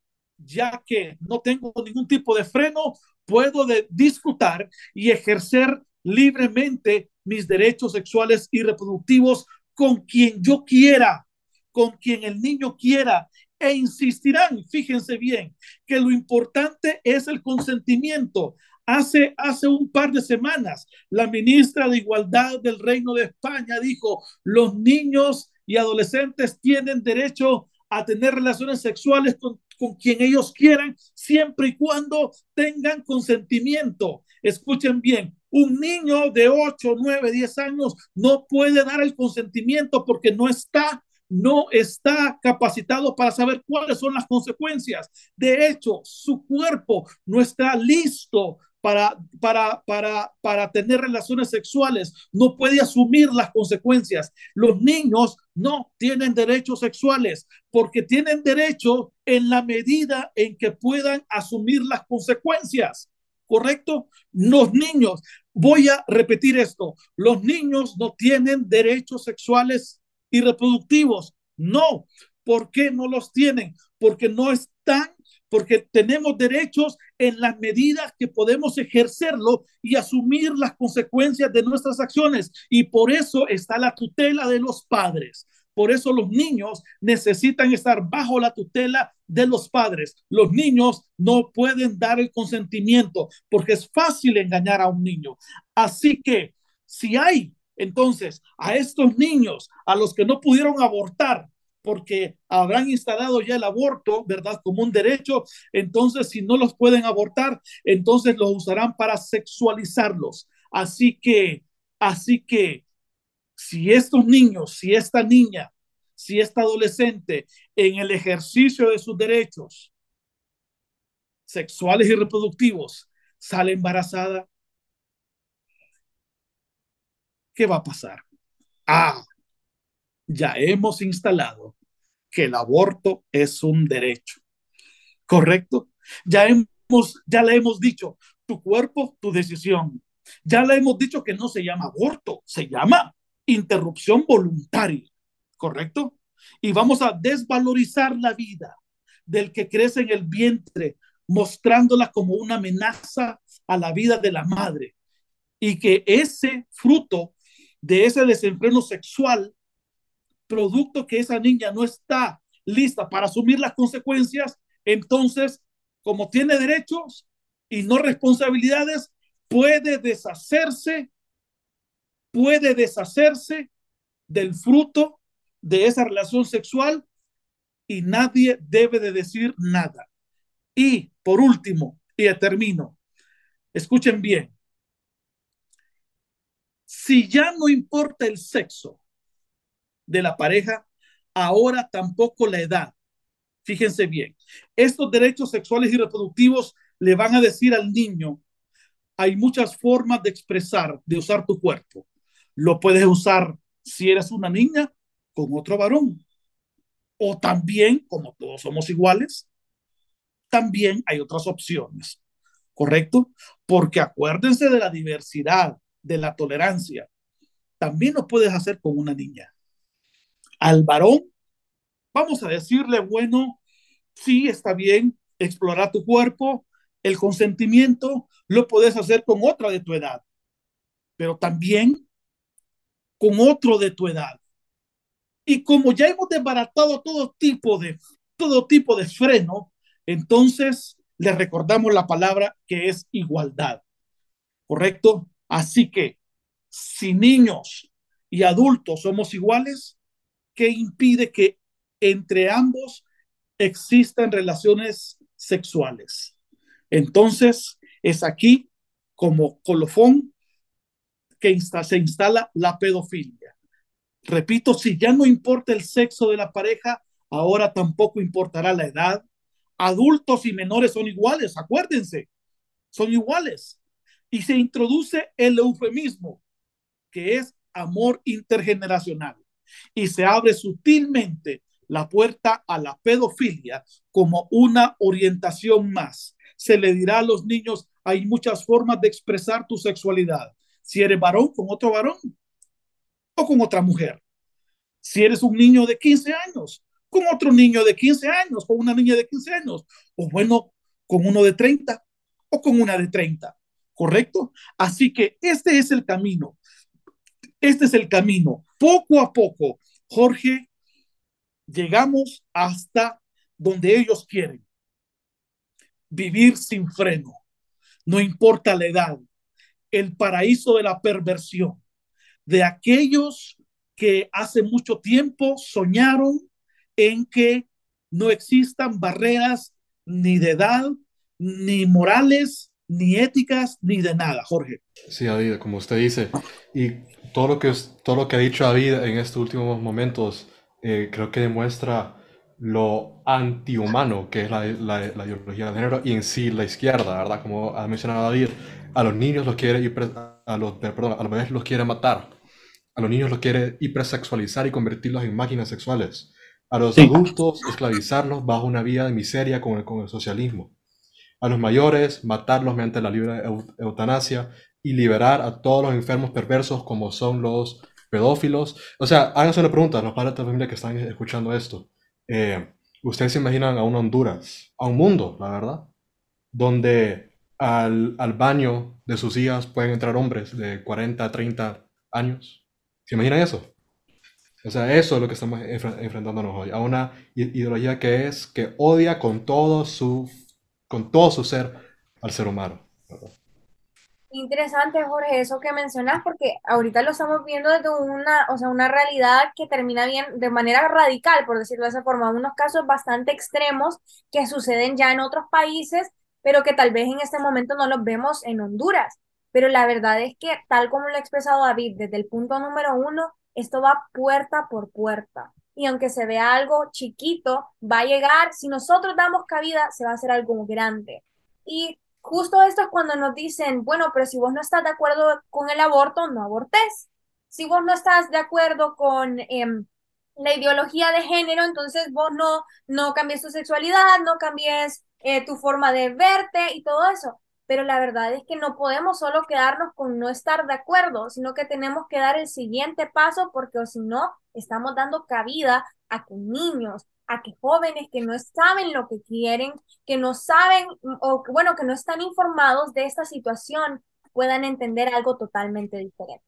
ya que no tengo ningún tipo de freno, puedo disfrutar y ejercer libremente mis derechos sexuales y reproductivos con quien yo quiera, con quien el niño quiera e insistirán, fíjense bien, que lo importante es el consentimiento. Hace, hace un par de semanas, la ministra de Igualdad del Reino de España dijo, los niños y adolescentes tienen derecho a tener relaciones sexuales con, con quien ellos quieran, siempre y cuando tengan consentimiento. Escuchen bien, un niño de 8, 9, 10 años no puede dar el consentimiento porque no está no está capacitado para saber cuáles son las consecuencias. De hecho, su cuerpo no está listo para, para, para, para tener relaciones sexuales, no puede asumir las consecuencias. Los niños no tienen derechos sexuales porque tienen derecho en la medida en que puedan asumir las consecuencias. ¿Correcto? Los niños, voy a repetir esto, los niños no tienen derechos sexuales y reproductivos. No, ¿por qué no los tienen? Porque no están, porque tenemos derechos en las medidas que podemos ejercerlo y asumir las consecuencias de nuestras acciones. Y por eso está la tutela de los padres. Por eso los niños necesitan estar bajo la tutela de los padres. Los niños no pueden dar el consentimiento porque es fácil engañar a un niño. Así que si hay entonces, a estos niños, a los que no pudieron abortar, porque habrán instalado ya el aborto, ¿verdad? Como un derecho, entonces si no los pueden abortar, entonces los usarán para sexualizarlos. Así que, así que, si estos niños, si esta niña, si esta adolescente, en el ejercicio de sus derechos sexuales y reproductivos, sale embarazada, ¿qué va a pasar? Ah, ya hemos instalado que el aborto es un derecho. ¿Correcto? Ya hemos, ya le hemos dicho, tu cuerpo, tu decisión. Ya le hemos dicho que no se llama aborto, se llama interrupción voluntaria. ¿Correcto? Y vamos a desvalorizar la vida del que crece en el vientre, mostrándola como una amenaza a la vida de la madre. Y que ese fruto de ese desenfreno sexual, producto que esa niña no está lista para asumir las consecuencias, entonces, como tiene derechos y no responsabilidades, puede deshacerse, puede deshacerse del fruto de esa relación sexual y nadie debe de decir nada. Y por último, y termino, escuchen bien, si ya no importa el sexo de la pareja, ahora tampoco la edad. Fíjense bien, estos derechos sexuales y reproductivos le van a decir al niño, hay muchas formas de expresar, de usar tu cuerpo. Lo puedes usar si eres una niña con otro varón. O también, como todos somos iguales, también hay otras opciones. ¿Correcto? Porque acuérdense de la diversidad de la tolerancia, también lo puedes hacer con una niña. Al varón, vamos a decirle, bueno, sí, está bien, explorar tu cuerpo, el consentimiento, lo puedes hacer con otra de tu edad, pero también con otro de tu edad. Y como ya hemos desbaratado todo tipo de, todo tipo de freno, entonces le recordamos la palabra que es igualdad. ¿Correcto? Así que si niños y adultos somos iguales, ¿qué impide que entre ambos existen relaciones sexuales. Entonces, es aquí como colofón que se instala la pedofilia. Repito, si ya no importa el sexo de la pareja, ahora tampoco importará la edad. Adultos y menores son iguales, acuérdense, son iguales. Y se introduce el eufemismo, que es amor intergeneracional. Y se abre sutilmente la puerta a la pedofilia como una orientación más. Se le dirá a los niños, hay muchas formas de expresar tu sexualidad. Si eres varón, con otro varón o con otra mujer. Si eres un niño de 15 años, con otro niño de 15 años, con una niña de 15 años, o bueno, con uno de 30 o con una de 30. ¿Correcto? Así que este es el camino. Este es el camino. Poco a poco, Jorge, llegamos hasta donde ellos quieren. Vivir sin freno. No importa la edad. El paraíso de la perversión. De aquellos que hace mucho tiempo soñaron en que no existan barreras ni de edad, ni morales, ni éticas, ni de nada, Jorge. Sí, como usted dice, y todo lo que, todo lo que ha dicho David en estos últimos momentos, eh, creo que demuestra lo antihumano que es la, la, la, ideología de género y en sí la izquierda, ¿verdad? Como ha mencionado David, a los niños los quiere, a los, perdón, a los bebés los quiere matar, a los niños los quiere hipersexualizar y convertirlos en máquinas sexuales, a los adultos esclavizarlos bajo una vida de miseria con el, con el socialismo, a los mayores matarlos mediante la libre eutanasia y liberar a todos los enfermos perversos como son los pedófilos. O sea, háganse una pregunta, los padres de familia que están escuchando esto. Eh, ¿Ustedes se imaginan a un Honduras, a un mundo, la verdad, donde al, al, baño de sus hijas pueden entrar hombres de 40, 30 años? ¿Se imaginan eso? O sea, eso es lo que estamos enfrentándonos hoy, a una ideología que es, que odia con todo su, con todo su ser al ser humano. ¿verdad? Interesante, Jorge, eso que mencionas, porque ahorita lo estamos viendo desde una, o sea, una realidad que termina bien de manera radical, por decirlo de esa forma, unos casos bastante extremos que suceden ya en otros países, pero que tal vez en este momento no los vemos en Honduras. Pero la verdad es que, tal como lo ha expresado David, desde el punto número uno, esto va puerta por puerta. Y aunque se vea algo chiquito, va a llegar, si nosotros damos cabida, se va a hacer algo grande. Y justo esto es cuando nos dicen, bueno, pero si vos no estás de acuerdo con el aborto, no abortes. Si vos no estás de acuerdo con em, la ideología de género, entonces vos no, no cambies tu sexualidad, no cambies eh, tu forma de verte y todo eso. Pero la verdad es que no podemos solo quedarnos con no estar de acuerdo, sino que tenemos que dar el siguiente paso porque o si no, estamos dando cabida a que niños, a que jóvenes que no saben lo que quieren, que no saben o bueno, que no están informados de esta situación, puedan entender algo totalmente diferente.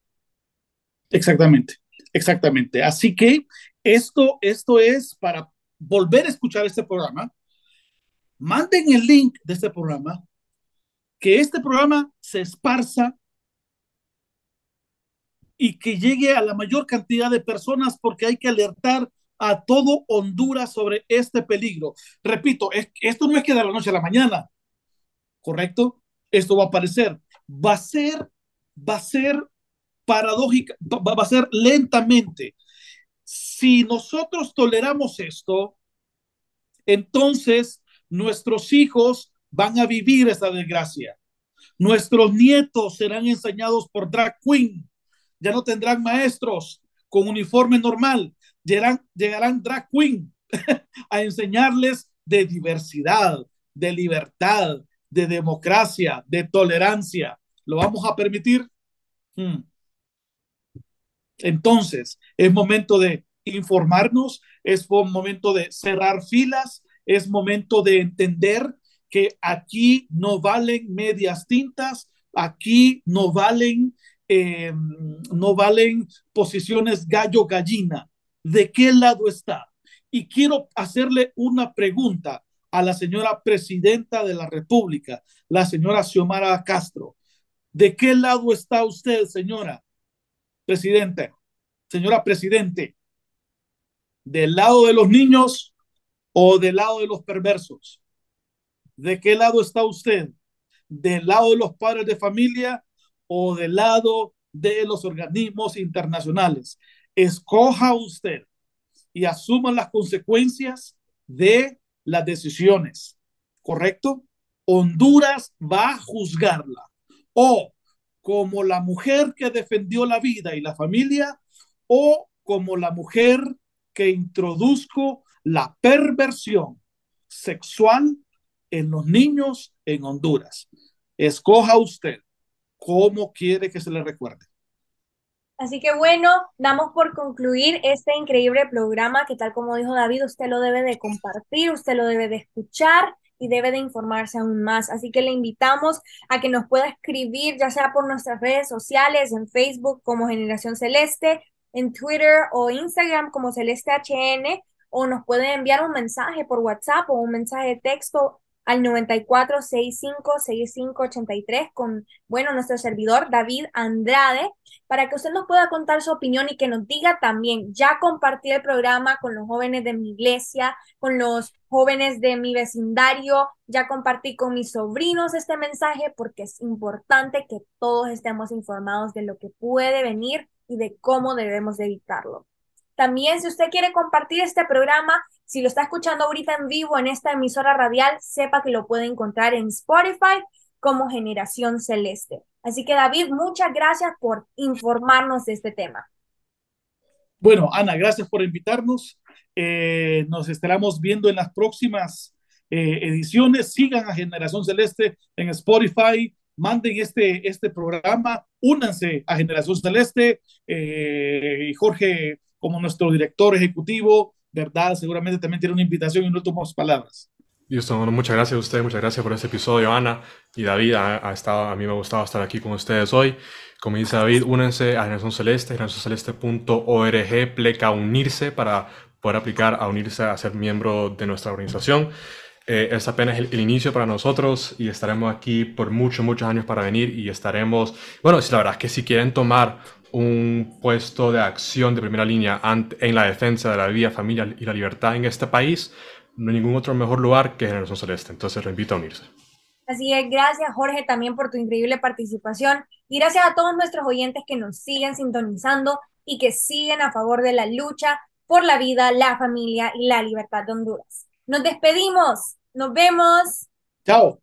Exactamente, exactamente. Así que esto, esto es para volver a escuchar este programa. Manden el link de este programa, que este programa se esparza y que llegue a la mayor cantidad de personas porque hay que alertar a todo Honduras sobre este peligro. Repito, esto no es que de la noche a la mañana, ¿correcto? Esto va a aparecer. Va a ser, va a ser paradójica, va a ser lentamente. Si nosotros toleramos esto, entonces nuestros hijos van a vivir esa desgracia. Nuestros nietos serán enseñados por drag queen. Ya no tendrán maestros con uniforme normal, llegarán, drag queen a enseñarles de diversidad, de libertad, de democracia, de tolerancia. ¿Lo vamos a permitir? Hmm. Entonces, es momento de informarnos, es momento de cerrar filas, es momento de entender que aquí no valen medias tintas, aquí no valen, eh, no valen posiciones gallo-gallina de qué lado está. Y quiero hacerle una pregunta a la señora presidenta de la República, la señora Xiomara Castro. ¿De qué lado está usted, señora presidente? Señora presidente. ¿Del lado de los niños o del lado de los perversos? ¿De qué lado está usted? ¿Del lado de los padres de familia o del lado de los organismos internacionales? Escoja usted y asuma las consecuencias de las decisiones, ¿correcto? Honduras va a juzgarla o como la mujer que defendió la vida y la familia o como la mujer que introduzco la perversión sexual en los niños en Honduras. Escoja usted cómo quiere que se le recuerde. Así que bueno, damos por concluir este increíble programa que tal como dijo David, usted lo debe de compartir, usted lo debe de escuchar y debe de informarse aún más. Así que le invitamos a que nos pueda escribir, ya sea por nuestras redes sociales, en Facebook como Generación Celeste, en Twitter o Instagram como Celeste HN, o nos puede enviar un mensaje por WhatsApp o un mensaje de texto al 94656583 con, bueno, nuestro servidor David Andrade, para que usted nos pueda contar su opinión y que nos diga también, ya compartí el programa con los jóvenes de mi iglesia, con los jóvenes de mi vecindario, ya compartí con mis sobrinos este mensaje porque es importante que todos estemos informados de lo que puede venir y de cómo debemos evitarlo. También, si usted quiere compartir este programa, si lo está escuchando ahorita en vivo en esta emisora radial, sepa que lo puede encontrar en Spotify como Generación Celeste. Así que David, muchas gracias por informarnos de este tema. Bueno, Ana, gracias por invitarnos. Eh, nos estaremos viendo en las próximas eh, ediciones. Sigan a Generación Celeste en Spotify. Manden este, este programa. Únanse a Generación Celeste. Eh, Jorge como nuestro director ejecutivo, ¿verdad? Seguramente también tiene una invitación y no tomamos palabras. Listo, bueno, muchas gracias a usted, muchas gracias por este episodio, Ana y David. Ha, estado, a mí me ha gustado estar aquí con ustedes hoy. Como dice David, únense a Generación Celeste, generacionceleste.org, pleca unirse para poder aplicar a unirse a ser miembro de nuestra organización. Eh, es apenas el, el, inicio para nosotros y estaremos aquí por muchos, muchos años para venir y estaremos, bueno, la verdad es que si quieren tomar un puesto de acción de primera línea en la defensa de la vida, familia y la libertad en este país, no hay ningún otro mejor lugar que Generación Celeste. Entonces, lo invito a unirse. Así es, gracias Jorge también por tu increíble participación y gracias a todos nuestros oyentes que nos siguen sintonizando y que siguen a favor de la lucha por la vida, la familia y la libertad de Honduras. Nos despedimos, nos vemos. Chao